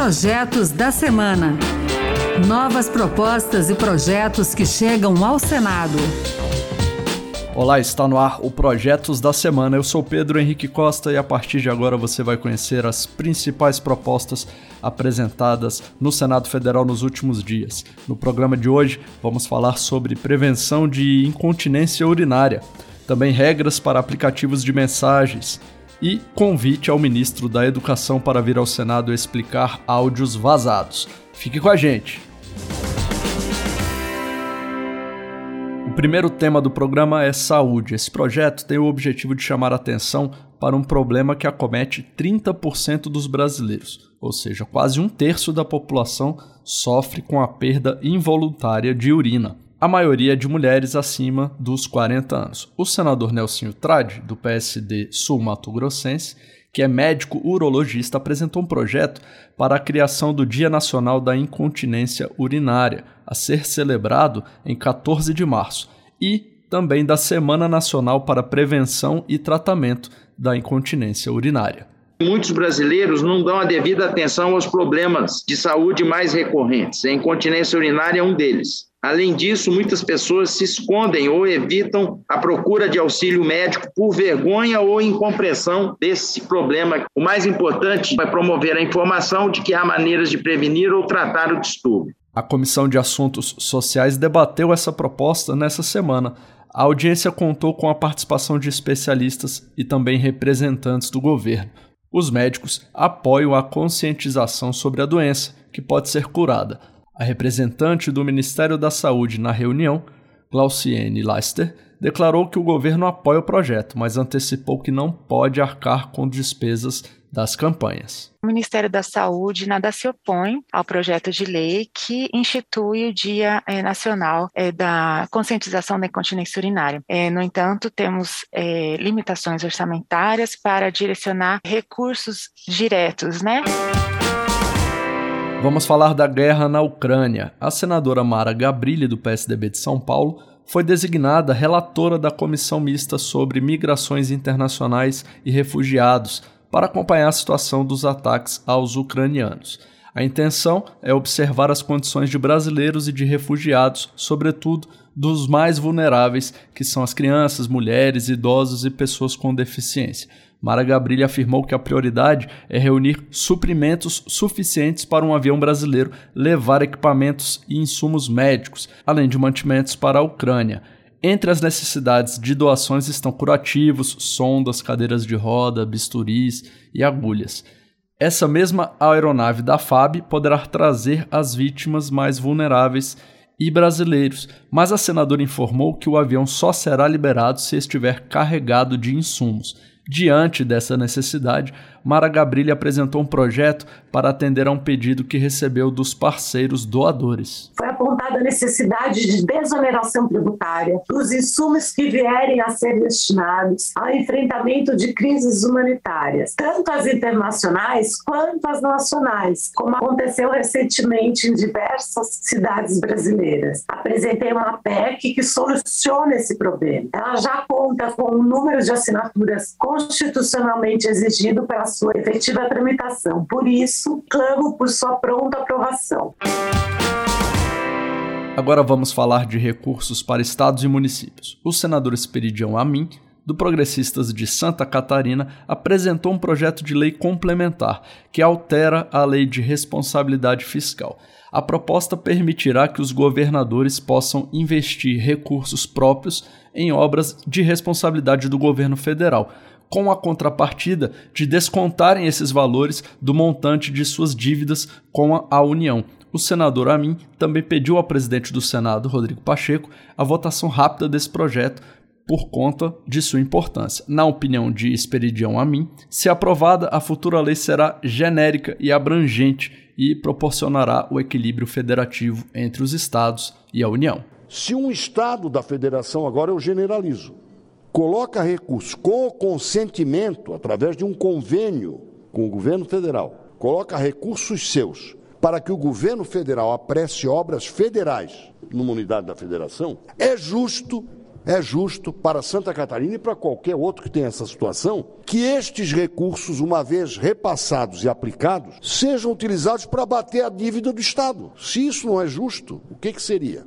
Projetos da Semana. Novas propostas e projetos que chegam ao Senado. Olá, está no ar o Projetos da Semana. Eu sou Pedro Henrique Costa e a partir de agora você vai conhecer as principais propostas apresentadas no Senado Federal nos últimos dias. No programa de hoje, vamos falar sobre prevenção de incontinência urinária, também regras para aplicativos de mensagens e convite ao ministro da Educação para vir ao Senado explicar áudios vazados. Fique com a gente! primeiro tema do programa é saúde. Esse projeto tem o objetivo de chamar atenção para um problema que acomete 30% dos brasileiros, ou seja, quase um terço da população sofre com a perda involuntária de urina. A maioria de mulheres acima dos 40 anos. O senador Nelsinho Trade, do PSD Sul-Mato Grossense, que é médico urologista, apresentou um projeto para a criação do Dia Nacional da Incontinência Urinária, a ser celebrado em 14 de março, e também da Semana Nacional para Prevenção e Tratamento da Incontinência Urinária. Muitos brasileiros não dão a devida atenção aos problemas de saúde mais recorrentes. A incontinência urinária é um deles. Além disso, muitas pessoas se escondem ou evitam a procura de auxílio médico por vergonha ou incompreensão desse problema. O mais importante é promover a informação de que há maneiras de prevenir ou tratar o distúrbio. A Comissão de Assuntos Sociais debateu essa proposta nessa semana. A audiência contou com a participação de especialistas e também representantes do governo. Os médicos apoiam a conscientização sobre a doença, que pode ser curada. A representante do Ministério da Saúde na reunião, Glauciene Leister, declarou que o governo apoia o projeto, mas antecipou que não pode arcar com despesas das campanhas. O Ministério da Saúde nada se opõe ao projeto de lei que institui o Dia é, Nacional é, da Conscientização da Incontinência Urinária. É, no entanto, temos limitações orçamentárias para direcionar recursos diretos, né? Vamos falar da guerra na Ucrânia. A senadora Mara Gabrilli, do PSDB de São Paulo, foi designada relatora da Comissão Mista sobre Migrações Internacionais e Refugiados para acompanhar a situação dos ataques aos ucranianos. A intenção é observar as condições de brasileiros e de refugiados, sobretudo dos mais vulneráveis, que são as crianças, mulheres, idosos e pessoas com deficiência. Mara Gabrilli afirmou que a prioridade é reunir suprimentos suficientes para um avião brasileiro levar equipamentos e insumos médicos, além de mantimentos para a Ucrânia. Entre as necessidades de doações estão curativos, sondas, cadeiras de roda, bisturis e agulhas. Essa mesma aeronave da FAB poderá trazer as vítimas mais vulneráveis e brasileiros, mas a senadora informou que o avião só será liberado se estiver carregado de insumos. Diante dessa necessidade, Mara Gabrilli apresentou um projeto para atender a um pedido que recebeu dos parceiros doadores. Foi apontada a necessidade de desoneração tributária dos insumos que vierem a ser destinados ao enfrentamento de crises humanitárias, tanto as internacionais quanto as nacionais, como aconteceu recentemente em diversas cidades brasileiras. Apresentei uma PEC que soluciona esse problema. Ela já conta com um número de assinaturas constitucionalmente exigido para sua efetiva tramitação. Por isso, clamo por sua pronta aprovação. Agora vamos falar de recursos para estados e municípios. O senador Esperidião Amin, do Progressistas de Santa Catarina, apresentou um projeto de lei complementar que altera a lei de responsabilidade fiscal. A proposta permitirá que os governadores possam investir recursos próprios em obras de responsabilidade do governo federal, com a contrapartida de descontarem esses valores do montante de suas dívidas com a União. O senador Amin também pediu ao presidente do Senado, Rodrigo Pacheco, a votação rápida desse projeto por conta de sua importância. Na opinião de Esperidião Amin, se aprovada, a futura lei será genérica e abrangente e proporcionará o equilíbrio federativo entre os estados e a União. Se um estado da federação, agora eu generalizo, coloca recursos com o consentimento, através de um convênio com o governo federal, coloca recursos seus para que o governo federal apresse obras federais numa unidade da federação, é justo é justo para Santa Catarina e para qualquer outro que tenha essa situação que estes recursos, uma vez repassados e aplicados, sejam utilizados para bater a dívida do Estado. Se isso não é justo, o que, que seria?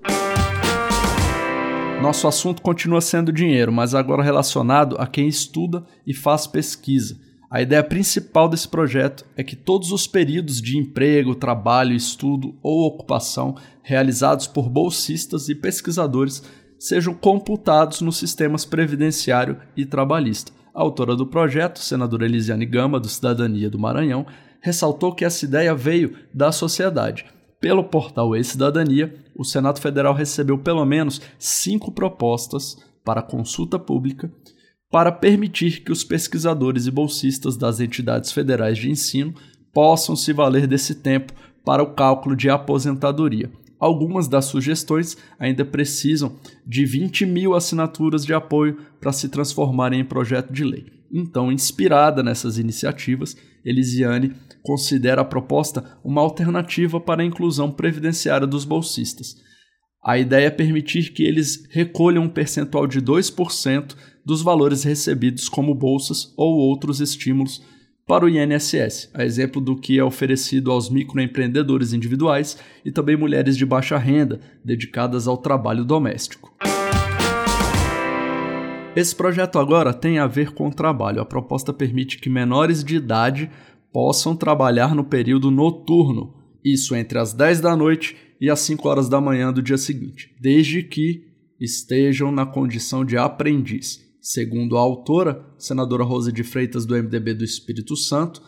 Nosso assunto continua sendo dinheiro, mas agora relacionado a quem estuda e faz pesquisa. A ideia principal desse projeto é que todos os períodos de emprego, trabalho, estudo ou ocupação realizados por bolsistas e pesquisadores sejam computados nos sistemas previdenciário e trabalhista. A autora do projeto, senadora Elisiane Gama, do Cidadania do Maranhão, ressaltou que essa ideia veio da sociedade. Pelo portal E-Cidadania, o Senado Federal recebeu pelo menos cinco propostas para consulta pública para permitir que os pesquisadores e bolsistas das entidades federais de ensino possam se valer desse tempo para o cálculo de aposentadoria. Algumas das sugestões ainda precisam de 20 mil assinaturas de apoio para se transformarem em projeto de lei. Então, inspirada nessas iniciativas, Elisiane considera a proposta uma alternativa para a inclusão previdenciária dos bolsistas. A ideia é permitir que eles recolham um percentual de 2% dos valores recebidos como bolsas ou outros estímulos para o INSS, a exemplo do que é oferecido aos microempreendedores individuais e também mulheres de baixa renda dedicadas ao trabalho doméstico. Esse projeto agora tem a ver com o trabalho. A proposta permite que menores de idade possam trabalhar no período noturno, isso entre as 10 da noite e as 5 horas da manhã do dia seguinte, desde que estejam na condição de aprendiz. Segundo a autora, senadora Rosa de Freitas, do MDB do Espírito Santo,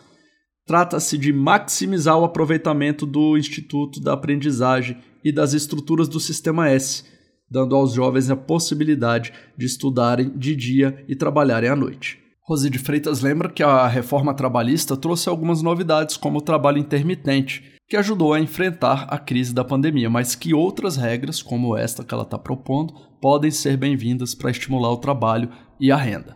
trata-se de maximizar o aproveitamento do Instituto da Aprendizagem e das estruturas do Sistema S, dando aos jovens a possibilidade de estudarem de dia e trabalharem à noite. Rosi de Freitas lembra que a reforma trabalhista trouxe algumas novidades, como o trabalho intermitente, que ajudou a enfrentar a crise da pandemia, mas que outras regras, como esta que ela está propondo, podem ser bem-vindas para estimular o trabalho e a renda.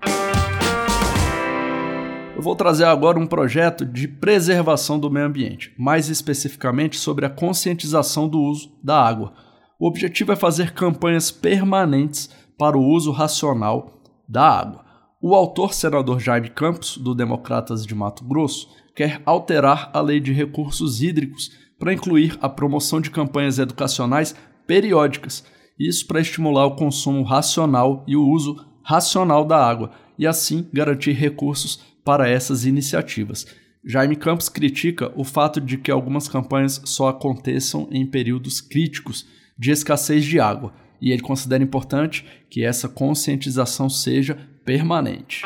Eu vou trazer agora um projeto de preservação do meio ambiente, mais especificamente sobre a conscientização do uso da água. O objetivo é fazer campanhas permanentes para o uso racional da água. O autor, senador Jaime Campos, do Democratas de Mato Grosso, quer alterar a lei de recursos hídricos para incluir a promoção de campanhas educacionais periódicas, isso para estimular o consumo racional e o uso racional da água e assim garantir recursos para essas iniciativas. Jaime Campos critica o fato de que algumas campanhas só aconteçam em períodos críticos de escassez de água, e ele considera importante que essa conscientização seja permanente.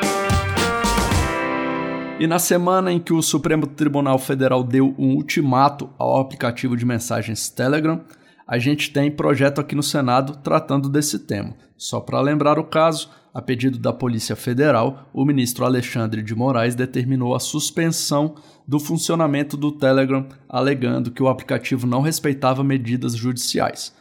E na semana em que o Supremo Tribunal Federal deu um ultimato ao aplicativo de mensagens Telegram, a gente tem projeto aqui no Senado tratando desse tema. Só para lembrar o caso, a pedido da Polícia Federal, o ministro Alexandre de Moraes determinou a suspensão do funcionamento do Telegram, alegando que o aplicativo não respeitava medidas judiciais.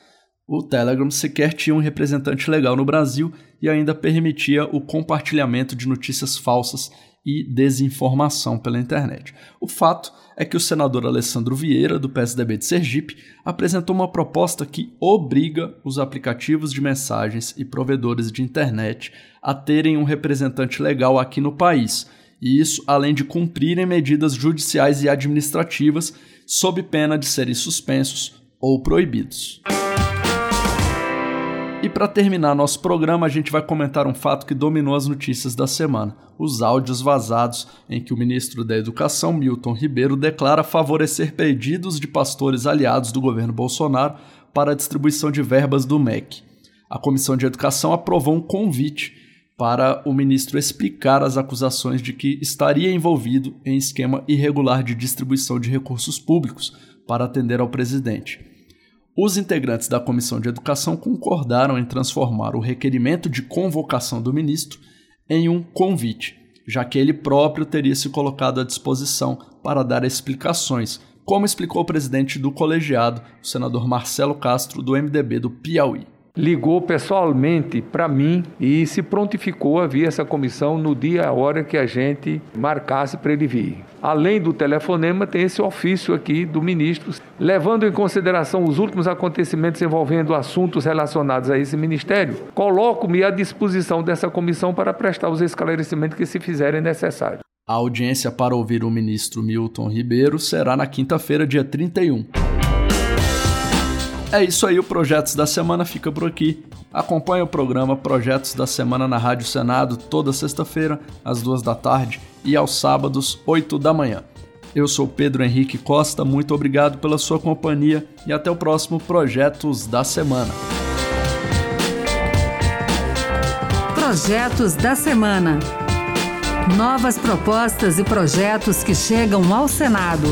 O Telegram sequer tinha um representante legal no Brasil e ainda permitia o compartilhamento de notícias falsas e desinformação pela internet. O fato é que o senador Alessandro Vieira, do PSDB de Sergipe, apresentou uma proposta que obriga os aplicativos de mensagens e provedores de internet a terem um representante legal aqui no país, e isso além de cumprirem medidas judiciais e administrativas sob pena de serem suspensos ou proibidos. E para terminar nosso programa, a gente vai comentar um fato que dominou as notícias da semana: os áudios vazados em que o ministro da Educação, Milton Ribeiro, declara favorecer pedidos de pastores aliados do governo Bolsonaro para a distribuição de verbas do MEC. A Comissão de Educação aprovou um convite para o ministro explicar as acusações de que estaria envolvido em esquema irregular de distribuição de recursos públicos para atender ao presidente. Os integrantes da Comissão de Educação concordaram em transformar o requerimento de convocação do ministro em um convite, já que ele próprio teria se colocado à disposição para dar explicações, como explicou o presidente do colegiado, o senador Marcelo Castro, do MDB do Piauí. Ligou pessoalmente para mim e se prontificou a vir essa comissão no dia e a hora que a gente marcasse para ele vir. Além do telefonema, tem esse ofício aqui do ministro, levando em consideração os últimos acontecimentos envolvendo assuntos relacionados a esse ministério. Coloco-me à disposição dessa comissão para prestar os esclarecimentos que se fizerem necessários. A audiência para ouvir o ministro Milton Ribeiro será na quinta-feira, dia 31. É isso aí, o Projetos da Semana fica por aqui. Acompanhe o programa Projetos da Semana na Rádio Senado toda sexta-feira, às duas da tarde, e aos sábados, 8 da manhã. Eu sou Pedro Henrique Costa, muito obrigado pela sua companhia e até o próximo Projetos da Semana. Projetos da Semana. Novas propostas e projetos que chegam ao Senado.